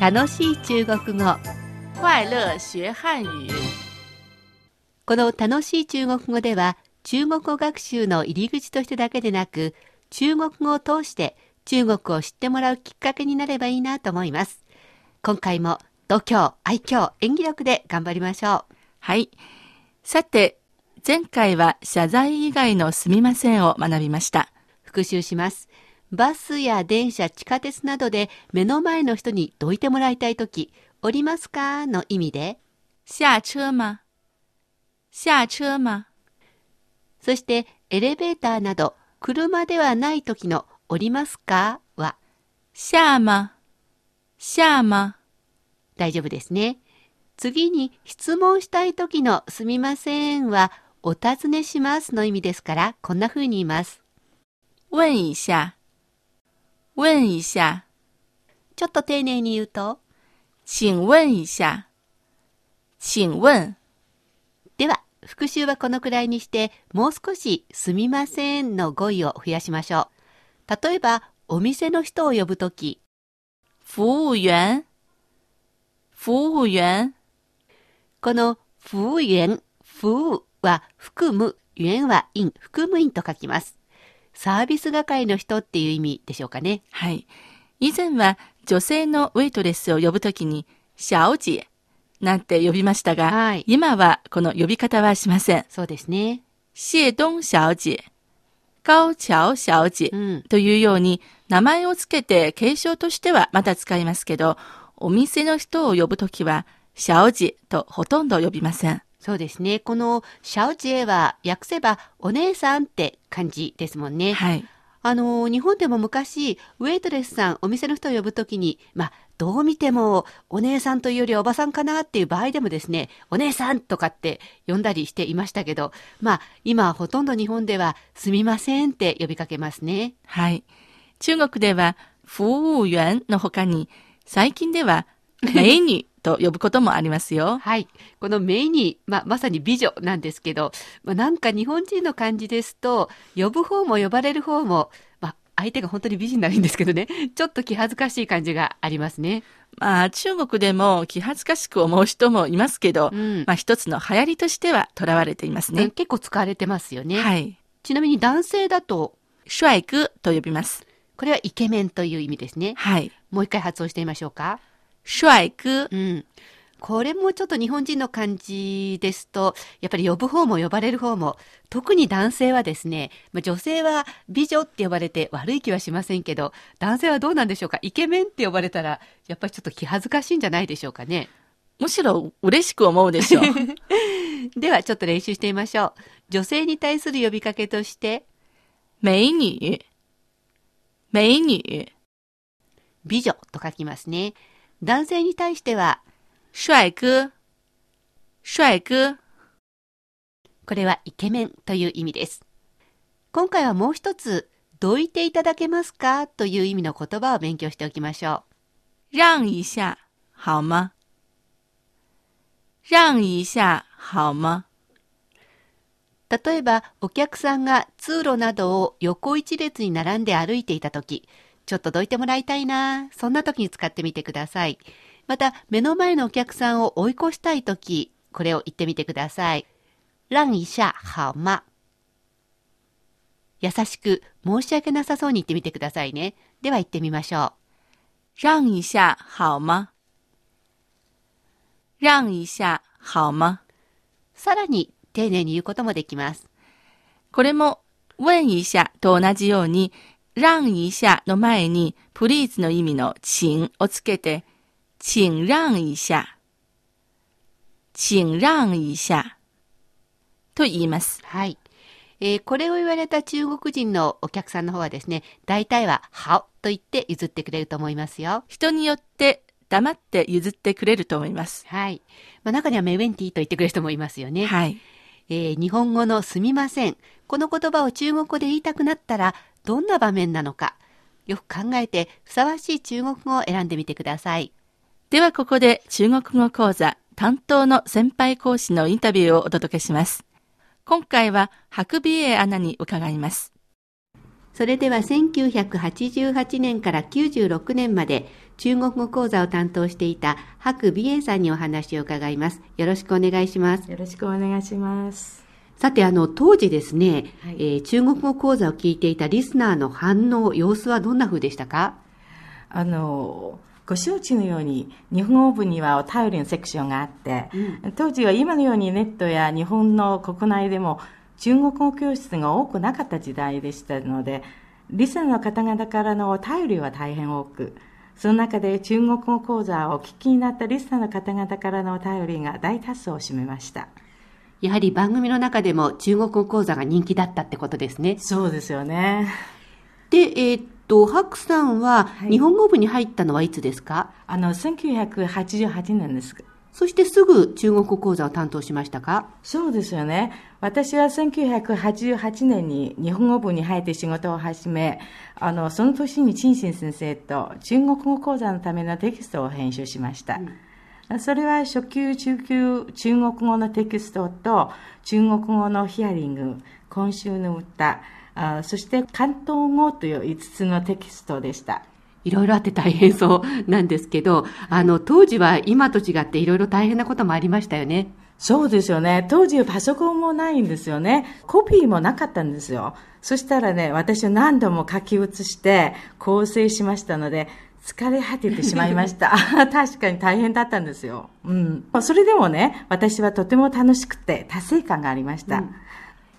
楽しい中国語快乐学汉语。この楽しい中国語では中国語学習の入り口としてだけでなく中国語を通して中国を知ってもらうきっかけになればいいなと思います今回も度胸愛嬌演技力で頑張りましょうはい。さて、前回は謝罪以外のすみませんを学びました。復習しますバスや電車地下鉄などで目の前の人にどいてもらいたいとき降りますか？の意味で。下車吗？下車吗？そしてエレベーターなど車ではない時の降りますか？は。下吗下吗大丈夫ですね。次に質問したい時のすみませんはお尋ねしますの意味ですからこんな風に言います。問一下。問一下。ちょっと丁寧に言うと？请問一下。請問。では復習はこのくらいにしてもう少しすみませんの語彙を増やしましょう。例えばお店の人を呼ぶとき服務員。服務員。この服務員、服は含む、員は員、含務員と書きます。サービス係の人っていう意味でしょうかね。はい。以前は女性のウェイトレスを呼ぶときに、小姐なんて呼びましたが、はい今はこの呼び方はしません。そうですね。谢東小姐、高橋小姐うん。というように名前をつけて継承としてはまだ使いますけど、お店の人を呼ぶときは、小姐とほとんど呼びません。そうですね。このシャオジエは訳せばお姉さんって感じですもんね。はい。あの、日本でも昔、ウェイトレスさん、お店の人を呼ぶときに、まあ、どう見てもお姉さんというよりおばさんかなっていう場合でもですね、お姉さんとかって呼んだりしていましたけど、まあ、今はほとんど日本ではすみませんって呼びかけますね。はい。中国では、服務員の他に、最近では、美女と呼ぶこともありますよ。はい。このメイに、まあ、まさに美女なんですけど、まあ、なんか日本人の感じですと、呼ぶ方も呼ばれる方も、まあ、相手が本当に美人ならいいんですけどね、ちょっと気恥ずかしい感じがありますね。まあ、中国でも気恥ずかしく思う人もいますけど、うんまあ一つの流行りとしては囚われていますね。結構使われてますよね。はい。ちなみに男性だと、帅哥と呼びます。これはイケメンという意味ですね。はい。もう一回発音してみましょうか。帅哥。うん。これもちょっと日本人の感じですと、やっぱり呼ぶ方も呼ばれる方も、特に男性はですね、まあ女性は美女って呼ばれて悪い気はしませんけど、男性はどうなんでしょうか？イケメンって呼ばれたら、やっぱりちょっと気恥ずかしいんじゃないでしょうかね？むしろ嬉しく思うでしょう。ではちょっと練習してみましょう。女性に対する呼びかけとして、美女。美女。美女と書きますね。男性に対しては、帅哥。帅哥。これはイケメンという意味です。今回はもう一つ、どいていただけますか？という意味の言葉を勉強しておきましょ让一下，好吗？让一下，好吗？う。例えば、お客さんが通路などを横一列に並んで歩いていたとき、ちょっとどいてもらいたいな、そんな時に使ってみてください。また、目の前のお客さんを追い越したいとき、これを言ってみてください。让一下好吗優しく申し訳なさそうに言ってみてくださいね。では言ってみましょう。让一下好吗？让一下好吗？さらに丁寧に言うこともできます。これも、問一下と同じように、让一下の前に、please の意味の请をつけて、请让一下。请让一下。と言います。はい。えーこれを言われた中国人のお客さんの方はですね、大体は、はと言って譲ってくれると思いますよ。人によって黙って譲ってくれると思います。はい。まあ、中にはメウェンティと言ってくれる人もいますよね。はい。えー日本語のすみません。この言葉を中国語で言いたくなったら、どんな場面なのか。よく考えて、ふさわしい中国語を選んでみてください。ではここで中国語講座担当の先輩講師のインタビューをお届けします。今回は白美恵アナに伺います。それでは1988年から96年まで中国語講座を担当していた白美英さんにお話を伺います。よろしくお願いします。よろしくお願いします。さて、あの、当時ですね、はい。えー中国語講座を聞いていたリスナーの反応、様子はどんな風でしたか？あの、ご承知のように、日本語部にはお便りのセクションがあって、当時は今のようにネットや日本の国内でも中国語教室が多くなかった時代でしたので、リスナーの方々からのお便りは大変多く、その中で中国語講座をお聞きになったリスナーの方々からのお便りが大多数を占めました。やはり番組の中でも中国語講座が人気だったってことですね。そうですよね。で、えーっと、白さんははい日本語部に入ったのはいつですか、あの、1988年です。そしてすぐ中国語講座を担当しましたか？そうですよね。私は1988年に日本語部に入って仕事を始め、あの、その年に陳信先生と中国語講座のためのテキストを編集しました。それは初級、中級、中国語のテキストと中国語のヒアリング、今週の歌、あそして関東語という5つのテキストでした。いろいろあって大変そうなんですけど、あの、当時は今と違っていろいろ大変なこともありましたよね。そうですよね。当時パソコンもないんですよね。コピーもなかったんですよ。そしたらね、私は何度も書き写して構成しましたので、疲れ果ててしまいました。確かに大変だったんですよ。うん。それでもね、私はとても楽しくて達成感がありました。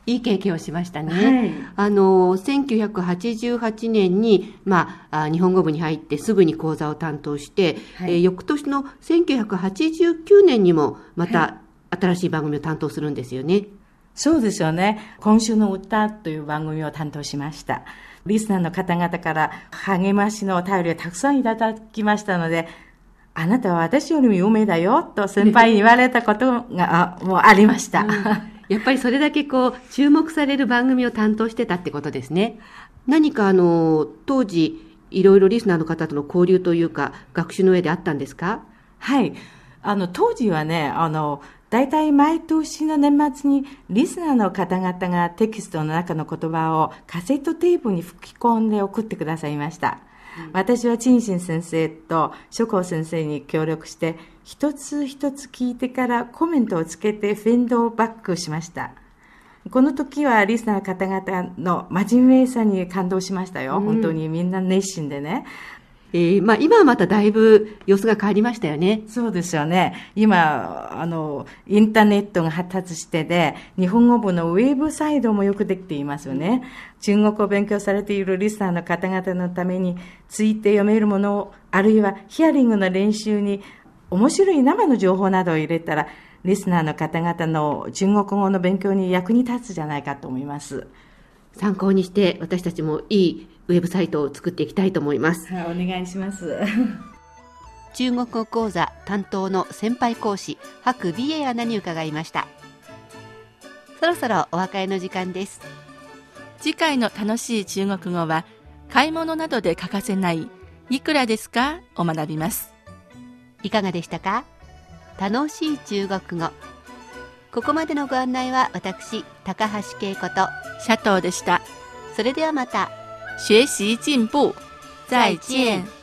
いい経験をしましたね。はいあの、1988年に、まあ、あ日本語部に入ってすぐに講座を担当して、はいえー翌年の1989年にもまた新しい番組を担当するんですよね。そうですよね。今週の歌という番組を担当しました。リスナーの方々から励ましのお便りをたくさんいただきましたので、あなたは私よりも有名だよと先輩に言われたことがあもうありました。やっぱりそれだけこう、注目される番組を担当してたってことですね。何かあの、当時、いろいろリスナーの方との交流というか、学習の上であったんですか？はい。あの、当時はね、あの、大体毎年の年末にリスナーの方々がテキストの中の言葉をカセットテープに吹き込んで送ってくださいました。私は陳信先生と諸光先生に協力して、一つ一つ聞いてからコメントをつけてフェンドバックしました。この時はリスナーの方々の真面目さに感動しましたよ。本当にみんな熱心でね。えーまあ今はまただいぶ様子が変わりましたよね。そうですよね。今、あの、インターネットが発達してで、日本語部のウェブサイトもよくできていますよね。中国語を勉強されているリスナーの方々のために、ついて読めるものを、あるいはヒアリングの練習に、面白い生の情報などを入れたら、リスナーの方々の中国語の勉強に役に立つじゃないかと思います。参考にして私たちもいいウェブサイトを作っていきたいと思います。はい、お願いします。中国語講座担当の先輩講師白美恵アナに伺いましたそろそろお別れの時間です次回の楽しい中国語は買い物などで欠かせないいくらですか？を学びます。いかがでしたか？楽しい中国語ここまでのご案内は私高橋恵子と佐藤でした。それではまた学習進步，再见。